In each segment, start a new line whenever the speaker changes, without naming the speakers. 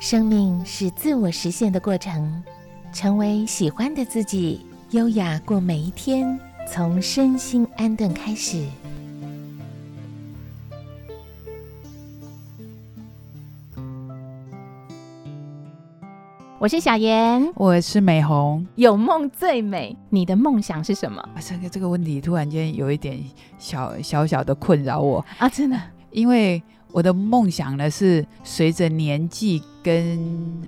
生命是自我实现的过程，成为喜欢的自己，优雅过每一天，从身心安顿开始。我是小妍，
我是美红。
有梦最美，你的梦想是什么？
这个这个问题突然间有一点小小小的困扰我
啊！真的，
因为我的梦想呢是随着年纪跟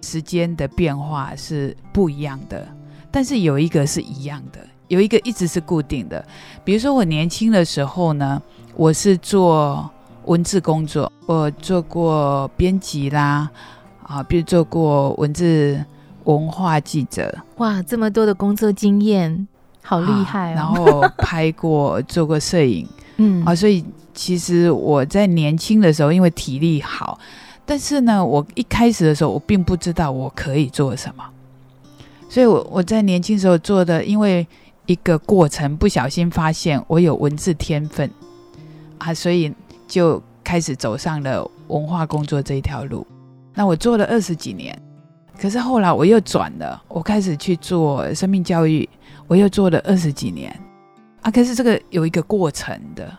时间的变化是不一样的，但是有一个是一样的，有一个一直是固定的。比如说我年轻的时候呢，我是做文字工作，我做过编辑啦。啊，比如做过文字文化记者，
哇，这么多的工作经验，好厉害
哦！然后拍过、做过摄影，嗯，啊，所以其实我在年轻的时候，因为体力好，但是呢，我一开始的时候，我并不知道我可以做什么，所以我我在年轻时候做的，因为一个过程，不小心发现我有文字天分啊，所以就开始走上了文化工作这一条路。那我做了二十几年，可是后来我又转了，我开始去做生命教育，我又做了二十几年啊。可是这个有一个过程的。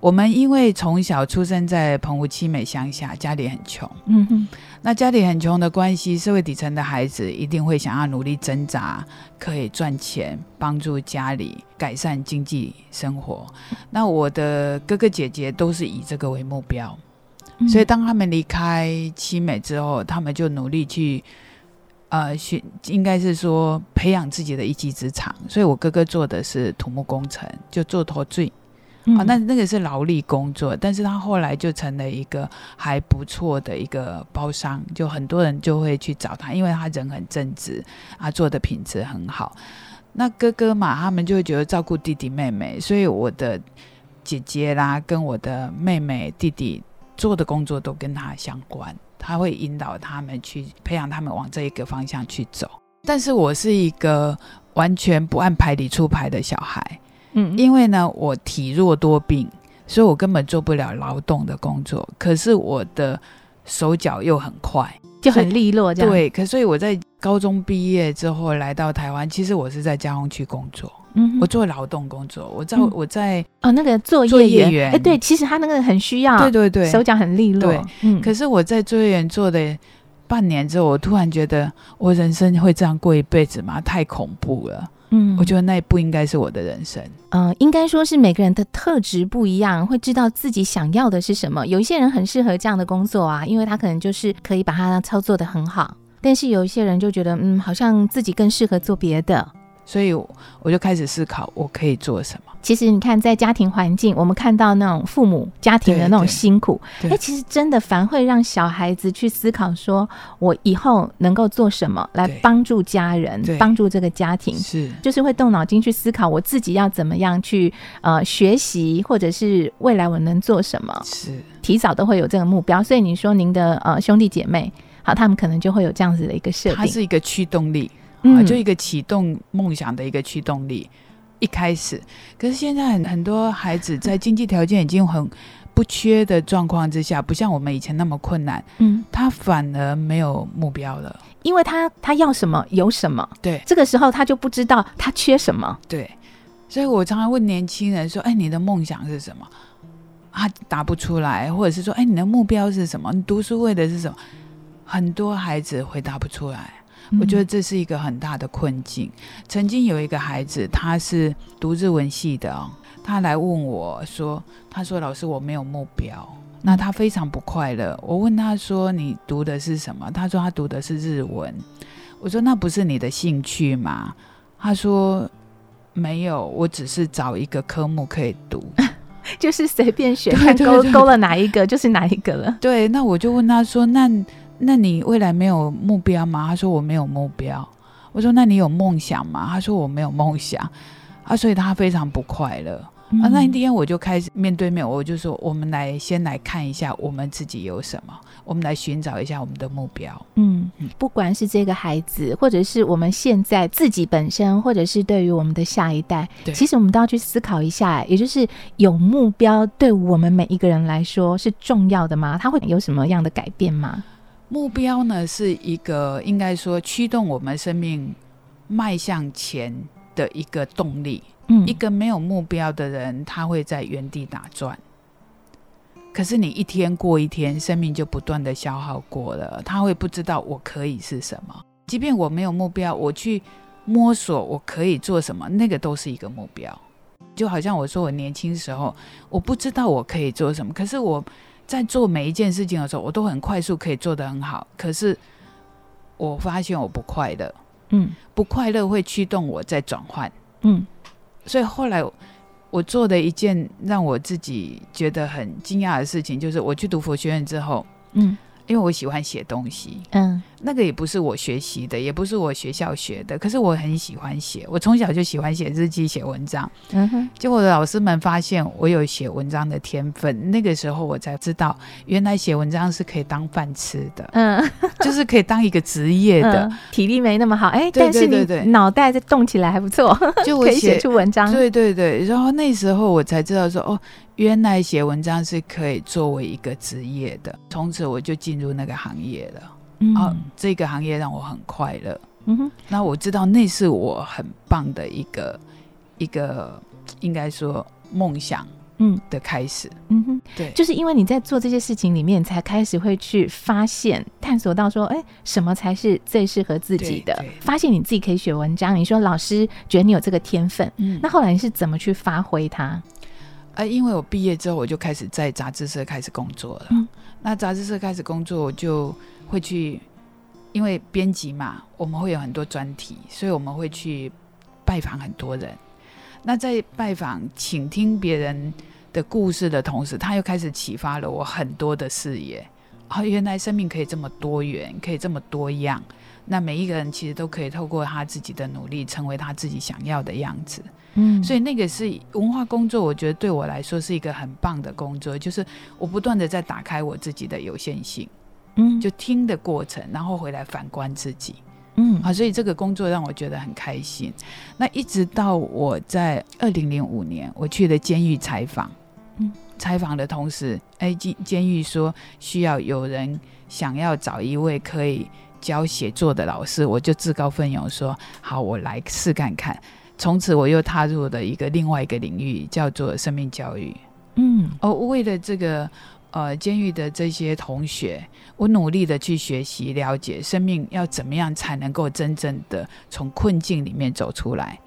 我们因为从小出生在澎湖七美乡下，家里很穷，嗯哼，那家里很穷的关系，社会底层的孩子一定会想要努力挣扎，可以赚钱，帮助家里改善经济生活。那我的哥哥姐姐都是以这个为目标。所以，当他们离开七美之后，他们就努力去，呃，学应该是说培养自己的一技之长。所以我哥哥做的是土木工程，就做头坠，啊，那那个是劳力工作。但是他后来就成了一个还不错的一个包商，就很多人就会去找他，因为他人很正直，啊，做的品质很好。那哥哥嘛，他们就会觉得照顾弟弟妹妹，所以我的姐姐啦，跟我的妹妹弟弟。做的工作都跟他相关，他会引导他们去培养他们往这一个方向去走。但是我是一个完全不按牌理出牌的小孩，嗯，因为呢我体弱多病，所以我根本做不了劳动的工作。可是我的手脚又很快，
就很利落，这样
对。可所以我在高中毕业之后来到台湾，其实我是在加工区工作。嗯，我做劳动工作，我在我在
哦，那个作业员，哎，对，其实他那个很需要，
对对对，
手脚很利落，
对，嗯。可是我在作业员做的半年之后，我突然觉得我人生会这样过一辈子吗？太恐怖了，嗯，我觉得那不应该是我的人生。
嗯，应该说是每个人的特质不一样，会知道自己想要的是什么。有一些人很适合这样的工作啊，因为他可能就是可以把它操作的很好，但是有一些人就觉得，嗯，好像自己更适合做别的。
所以我就开始思考，我可以做什么。
其实你看，在家庭环境，我们看到那种父母家庭的那种辛苦，哎，其实真的反会让小孩子去思考，说我以后能够做什么来帮助家人，帮助这个家庭，
是。
就是会动脑筋去思考，我自己要怎么样去呃学习，或者是未来我能做什么，
是。
提早都会有这个目标。所以你说您的呃兄弟姐妹，好，他们可能就会有这样子的一个设定，
它是一个驱动力。啊，就一个启动梦想的一个驱动力，一开始。可是现在很很多孩子在经济条件已经很不缺的状况之下，不像我们以前那么困难，嗯，他反而没有目标了，
因为他他要什么有什么，
对，
这个时候他就不知道他缺什么，
对。所以我常常问年轻人说：“哎，你的梦想是什么？”他答不出来，或者是说：“哎，你的目标是什么？你读书为的是什么？”很多孩子回答不出来。我觉得这是一个很大的困境。曾经有一个孩子，他是读日文系的哦，他来问我说：“他说老师，我没有目标，那他非常不快乐。”我问他说：“你读的是什么？”他说：“他读的是日文。”我说：“那不是你的兴趣吗？”他说：“没有，我只是找一个科目可以读，
就是随便选，看勾勾了哪一个就是哪一个了。”
对，那我就问他说：“那？”那你未来没有目标吗？他说我没有目标。我说那你有梦想吗？他说我没有梦想。啊，所以他非常不快乐。啊，那一天我就开始面对面，我就说我们来先来看一下我们自己有什么，我们来寻找一下我们的目标。
嗯，不管是这个孩子，或者是我们现在自己本身，或者是对于我们的下一代，其实我们都要去思考一下，也就是有目标对我们每一个人来说是重要的吗？他会有什么样的改变吗？
目标呢是一个应该说驱动我们生命迈向前的一个动力。嗯，一个没有目标的人，他会在原地打转。可是你一天过一天，生命就不断的消耗过了，他会不知道我可以是什么。即便我没有目标，我去摸索我可以做什么，那个都是一个目标。就好像我说我年轻时候，我不知道我可以做什么，可是我在做每一件事情的时候，我都很快速可以做得很好。可是我发现我不快乐，嗯，不快乐会驱动我在转换，嗯，所以后来我做的一件让我自己觉得很惊讶的事情，就是我去读佛学院之后，嗯。因为我喜欢写东西，嗯，那个也不是我学习的，也不是我学校学的，可是我很喜欢写，我从小就喜欢写日记、写文章，嗯哼。结果老师们发现我有写文章的天分，那个时候我才知道，原来写文章是可以当饭吃的，嗯，就是可以当一个职业的。
体力没那么好，哎，但是你脑袋在动起来还不错，就可以写出文章。
对对对，然后那时候我才知道说，哦。原来写文章是可以作为一个职业的，从此我就进入那个行业了。嗯，这个行业让我很快乐。嗯哼，那我知道那是我很棒的一个一个，应该说梦想，嗯的开始。嗯哼，对，
就是因为你在做这些事情里面，才开始会去发现、探索到说，哎，什么才是最适合自己的？发现你自己可以写文章。你说老师觉得你有这个天分，嗯，那后来你是怎么去发挥它？
啊，因为我毕业之后，我就开始在杂志社开始工作了。嗯，那杂志社开始工作，我就会去，因为编辑嘛，我们会有很多专题，所以我们会去拜访很多人。那在拜访、倾听别人的故事的同时，他又开始启发了我很多的视野。啊，原来生命可以这么多元，可以这么多样。那每一个人其实都可以透过他自己的努力，成为他自己想要的样子。嗯，所以那个是文化工作，我觉得对我来说是一个很棒的工作，就是我不断的在打开我自己的有限性，嗯，就听的过程，然后回来反观自己，嗯，啊，所以这个工作让我觉得很开心。那一直到我在二零零五年，我去了监狱采访，嗯，采访的同时，哎，监监狱说需要有人想要找一位可以教写作的老师，我就自告奋勇说好，我来试看看。从此我又踏入了一个另外一个领域，叫做生命教育。嗯，哦，为了这个呃监狱的这些同学，我努力的去学习了解生命要怎么样才能够真正的从困境里面走出来。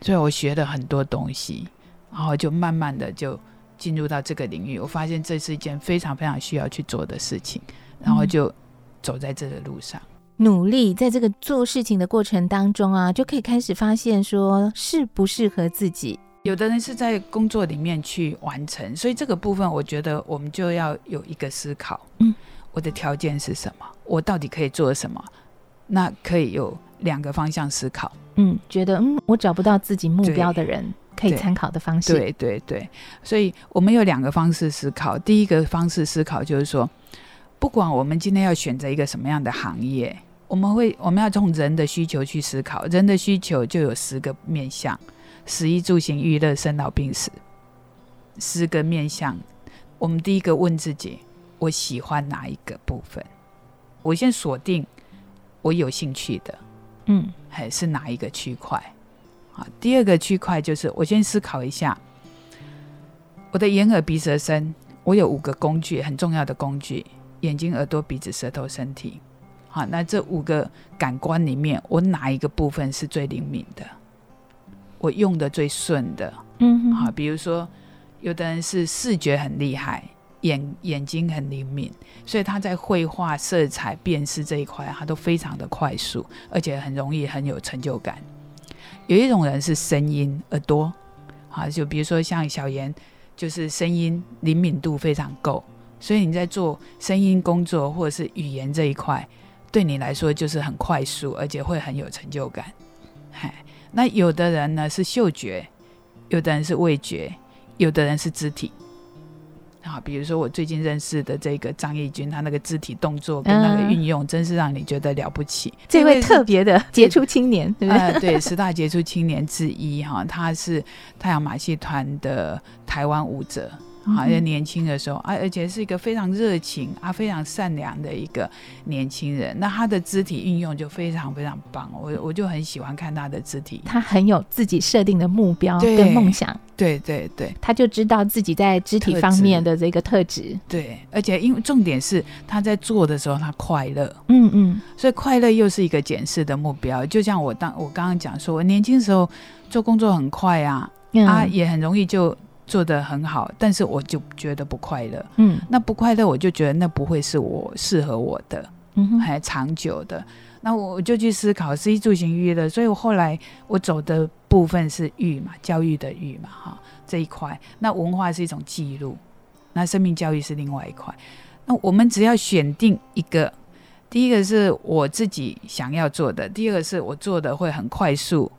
所以我学了很多东西，然后就慢慢的就进入到这个领域。我发现这是一件非常非常需要去做的事情，然后就走在这个路上。
努力在这个做事情的过程当中啊，就可以开始发现说适不适合自己。
有的人是在工作里面去完成，所以这个部分我觉得我们就要有一个思考。嗯，我的条件是什么？我到底可以做什么？那可以有两个方向思考。
嗯，觉得嗯，我找不到自己目标的人可以参考的方式。
对对对，所以我们有两个方式思考。第一个方式思考就是说，不管我们今天要选择一个什么样的行业。我们会，我们要从人的需求去思考。人的需求就有十个面向：食衣住行娱乐生老病死。十个面向，我们第一个问自己：我喜欢哪一个部分？我先锁定我有兴趣的，嗯，还是哪一个区块？啊，第二个区块就是我先思考一下，我的眼耳鼻舌身，我有五个工具，很重要的工具：眼睛、耳朵、鼻子、舌头、身体。好，那这五个感官里面，我哪一个部分是最灵敏的？我用的最顺的？嗯，好，比如说，有的人是视觉很厉害，眼眼睛很灵敏，所以他在绘画、色彩辨识这一块，他都非常的快速，而且很容易很有成就感。有一种人是声音耳朵，啊，就比如说像小严，就是声音灵敏度非常够，所以你在做声音工作或者是语言这一块。对你来说就是很快速，而且会很有成就感。嗨，那有的人呢是嗅觉，有的人是味觉，有的人是肢体。好，比如说我最近认识的这个张义军，他那个肢体动作跟那个运用，真是让你觉得了不起。
这位特别的杰出青年，对不对？
对，十大杰出青年之一哈，他是太阳马戏团的台湾舞者。好像年轻的时候啊，而且是一个非常热情啊、非常善良的一个年轻人。那他的肢体运用就非常非常棒，我我就很喜欢看他的肢体。
他很有自己设定的目标跟梦想，
对对对，
他就知道自己在肢体方面的这个特质。
对，而且因为重点是他在做的时候他快乐，嗯嗯，所以快乐又是一个检视的目标。就像我当我刚刚讲说，我年轻时候做工作很快啊，啊也很容易就。做的很好，但是我就觉得不快乐。嗯，那不快乐，我就觉得那不会是我适合我的，嗯，还长久的。那我我就去思考，是一住行娱乐，所以我后来我走的部分是育嘛，教育的育嘛，哈这一块。那文化是一种记录，那生命教育是另外一块。那我们只要选定一个，第一个是我自己想要做的，第二个是我做的会很快速，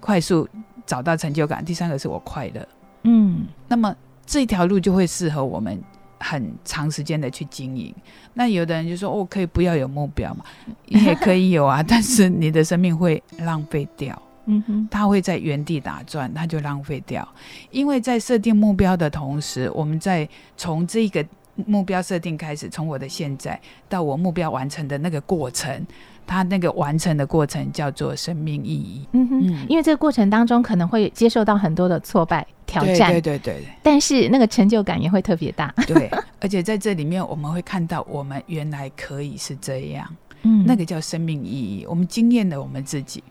快速找到成就感，第三个是我快乐。嗯，那么这条路就会适合我们很长时间的去经营。那有的人就说：“哦，可以不要有目标嘛？”也可以有啊，但是你的生命会浪费掉。嗯哼，他会在原地打转，他就浪费掉。因为在设定目标的同时，我们在从这个目标设定开始，从我的现在到我目标完成的那个过程。他那个完成的过程叫做生命意义。嗯
哼，因为这个过程当中可能会接受到很多的挫败挑战，
对对对。
但是那个成就感也会特别大。
对，而且在这里面我们会看到我们原来可以是这样。嗯，那个叫生命意义。我们惊艳了我们自己。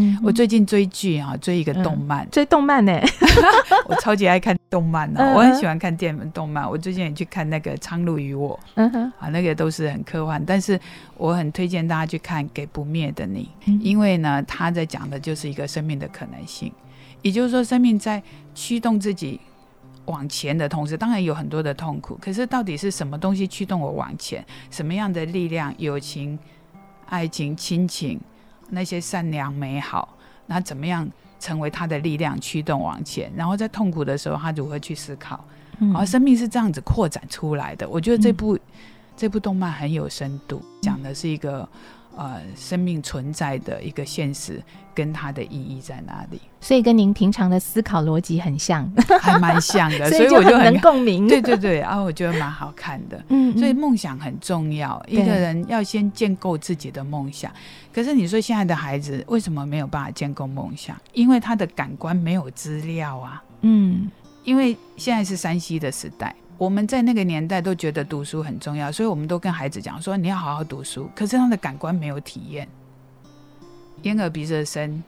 嗯我最近追剧啊，追一个动漫，
追动漫呢。
我超级爱看动漫呢，我很喜欢看电影动漫。我最近也去看那个《苍鹭与我》，嗯哼，啊，那个都是很科幻，但是我很推荐大家去看《给不灭的你》，因为呢，他在讲的就是一个生命的可能性，也就是说，生命在驱动自己往前的同时，当然有很多的痛苦，可是到底是什么东西驱动我往前？什么样的力量？友情、爱情、亲情？那些善良美好，那怎么样成为他的力量驱动往前？然后在痛苦的时候，他如何去思考？而生命是这样子扩展出来的。我觉得这部这部动漫很有深度，讲的是一个。呃，生命存在的一个现实跟它的意义在哪里？
所以跟您平常的思考逻辑很像，
还蛮像的，
所以
我就
很共鸣。
对对对，啊，我觉得蛮好看的。嗯，所以梦想很重要，一个人要先建构自己的梦想。可是你说现在的孩子为什么没有办法建构梦想？因为他的感官没有资料啊。嗯，因为现在是山西的时代。我们在那个年代都觉得读书很重要，所以我们都跟孩子讲说你要好好读书。可是他的感官没有体验，眼耳鼻舌身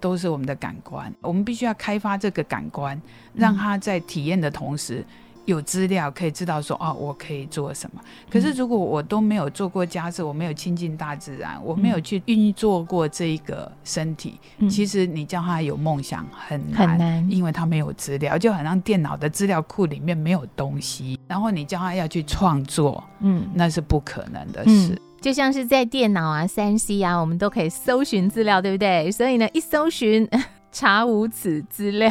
都是我们的感官，我们必须要开发这个感官，让他在体验的同时。有资料可以知道说哦，我可以做什么。可是如果我都没有做过家事，我没有亲近大自然，我没有去运作过这一个身体，其实你叫他有梦想很难，很难，因为他没有资料，就好像电脑的资料库里面没有东西。然后你叫他要去创作，嗯，那是不可能的事。
就像是在电脑啊、三 C 啊，我们都可以搜寻资料，对不对？所以呢，一搜寻 查无此资料。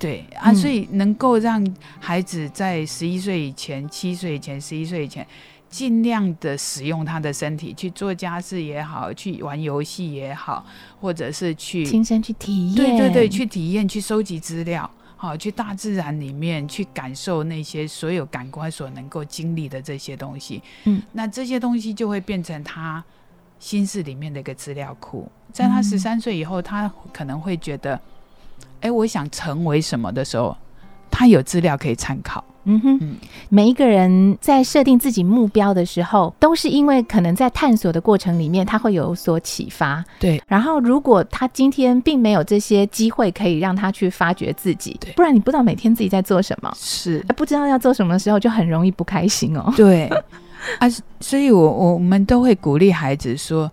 对啊，所以能够让孩子在十一岁以前、七岁以前、十一岁以前，尽量的使用他的身体去做家事也好，去玩游戏也好，或者是去
亲身去体验，
对对对，去体验、去收集资料，好，去大自然里面去感受那些所有感官所能够经历的这些东西。嗯，那这些东西就会变成他心事里面的一个资料库。在他十三岁以后，他可能会觉得。哎，我想成为什么的时候，他有资料可以参考。嗯
哼，每一个人在设定自己目标的时候，都是因为可能在探索的过程里面，他会有所启发。
对，
然后如果他今天并没有这些机会可以让他去发掘自己，对，不然你不知道每天自己在做什么，
是
不知道要做什么的时候，就很容易不开心哦。
对，啊，所以我我们都会鼓励孩子说，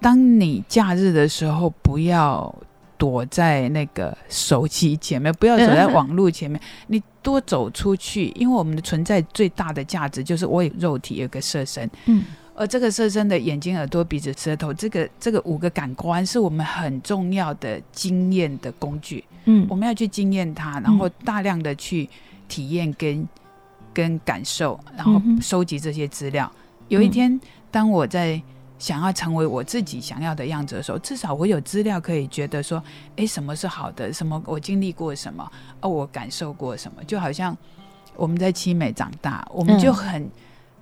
当你假日的时候，不要。躲在那个手机前面，不要走在网络前面。你多走出去，因为我们的存在最大的价值就是我有肉体，有个色身。嗯，而这个色身的眼睛、耳朵、鼻子、舌头，这个这个五个感官是我们很重要的经验的工具。嗯，我们要去经验它，然后大量的去体验跟跟感受，然后收集这些资料。有一天，当我在。想要成为我自己想要的样子的时候，至少我有资料可以觉得说，哎，什么是好的？什么我经历过什么？哦，我感受过什么？就好像我们在七美长大，我们就很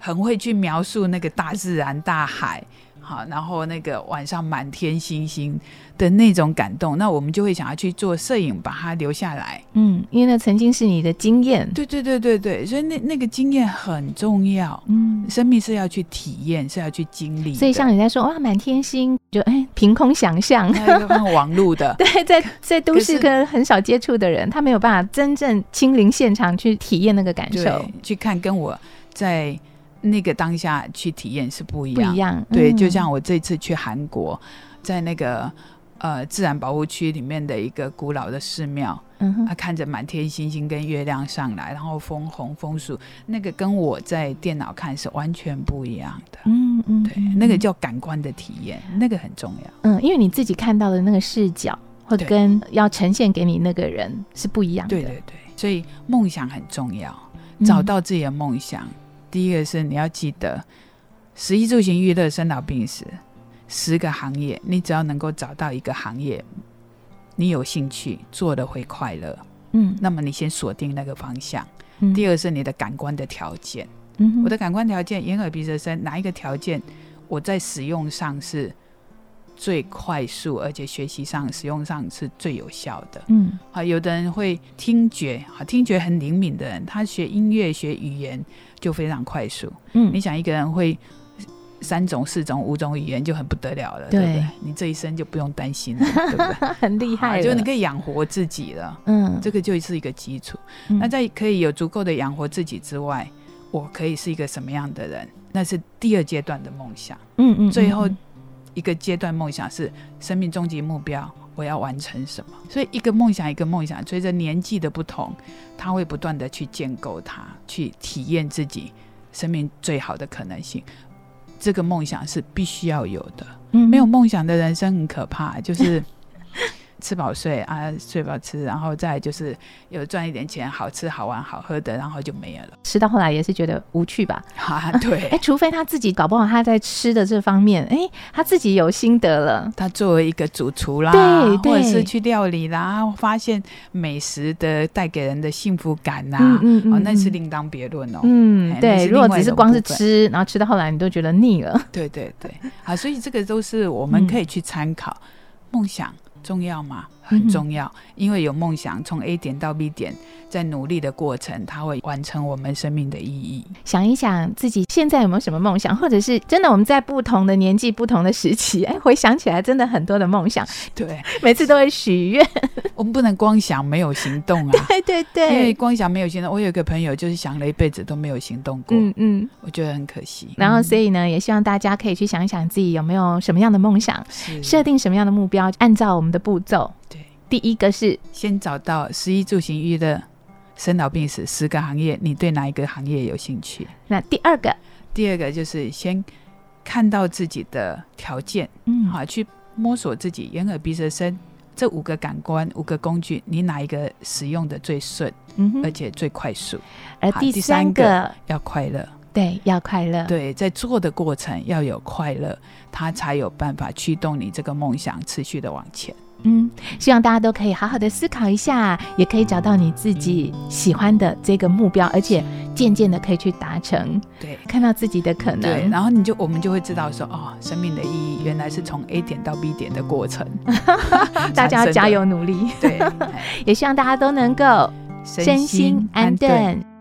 很会去描述那个大自然、大海。好，然后那个晚上满天星星的那种感动，那我们就会想要去做摄影，把它留下来。
嗯，因为那曾经是你的经验。
对对对对对，所以那那个经验很重要。嗯，生命是要去体验，是要去经历。
所以像你在说哇，满天星，就哎，凭空想象。
看网路的。
对，在在都市跟很少接触的人，他没有办法真正亲临现场去体验那个感受，
去看跟我在。那个当下去体验是不一样，
不一样。
对，就像我这次去韩国，在那个呃自然保护区里面的一个古老的寺庙，嗯，他看着满天星星跟月亮上来，然后枫红枫树，那个跟我在电脑看是完全不一样的。嗯嗯，对，那个叫感官的体验，那个很重要。
嗯，因为你自己看到的那个视角，或者跟要呈现给你那个人是不一样的。
对对对，所以梦想很重要，找到自己的梦想。第一个是你要记得，十一住行娱乐生老病死十个行业，你只要能够找到一个行业，你有兴趣做的会快乐，嗯，那么你先锁定那个方向。第二是你的感官的条件，嗯，我的感官条件眼耳鼻舌身哪一个条件我在使用上是？最快速，而且学习上、使用上是最有效的。嗯，啊，有的人会听觉，好，听觉很灵敏的人，他学音乐、学语言就非常快速。嗯，你想一个人会三种、四种、五种语言就很不得了了，对不对？你这一生就不用担心了，对不对？
很厉害，
就你可以养活自己了。嗯，这个就是一个基础。那在可以有足够的养活自己之外，我可以是一个什么样的人？那是第二阶段的梦想。嗯嗯，最后。一个阶段梦想是生命终极目标，我要完成什么？所以一个梦想一个梦想，随着年纪的不同，他会不断的去建构它，去体验自己生命最好的可能性。这个梦想是必须要有的。没有梦想的人生很可怕，就是。吃饱睡啊，睡饱吃，然后再就是有赚一点钱，好吃好玩好喝的，然后就没有了。
吃到后来也是觉得无趣吧？
啊，对。
哎，除非他自己搞不好他在吃的这方面，哎，他自己有心得了。
他作为一个主厨啦，
对，
或者是去料理啦，发现美食的带给人的幸福感呐，嗯嗯，哦，那是另当别论哦。
嗯，对。如果只是光是吃，然后吃到后来你都觉得腻了。
对对对，好，所以这个都是我们可以去参考梦想。重要吗？很重要，因为有梦想，从 A 点到 B 点，在努力的过程，它会完成我们生命的意义。
想一想自己现在有没有什么梦想，或者是真的我们在不同的年纪、不同的时期，哎，回想起来真的很多的梦想。
对，
每次都会许愿。
我们不能光想没有行动啊！
对对对，
因为光想没有行动。我有一个朋友就是想了一辈子都没有行动过。嗯嗯，我觉得很可惜。
然后所以呢，也希望大家可以去想一想自己有没有什么样的梦想，设定什么样的目标，按照我们的步骤。
对。
第一个是
先找到十一住行娱乐生老病死十个行业，你对哪一个行业有兴趣？
那第二个，
第二个就是先看到自己的条件，嗯，好，去摸索自己眼耳鼻舌身这五个感官五个工具，你哪一个使用的最顺，嗯，而且最快速？
而第三个
要快乐，
对，要快乐，
对，在做的过程要有快乐，它才有办法驱动你这个梦想持续的往前。
嗯，希望大家都可以好好的思考一下，也可以找到你自己喜欢的这个目标，而且渐渐的可以去达成。
对，
看到自己的可能。
对，然后你就我们就会知道说，哦，生命的意义原来是从 A 点到 B 点的过程。
大家要加油努力。
对，
也希望大家都能够身心安顿。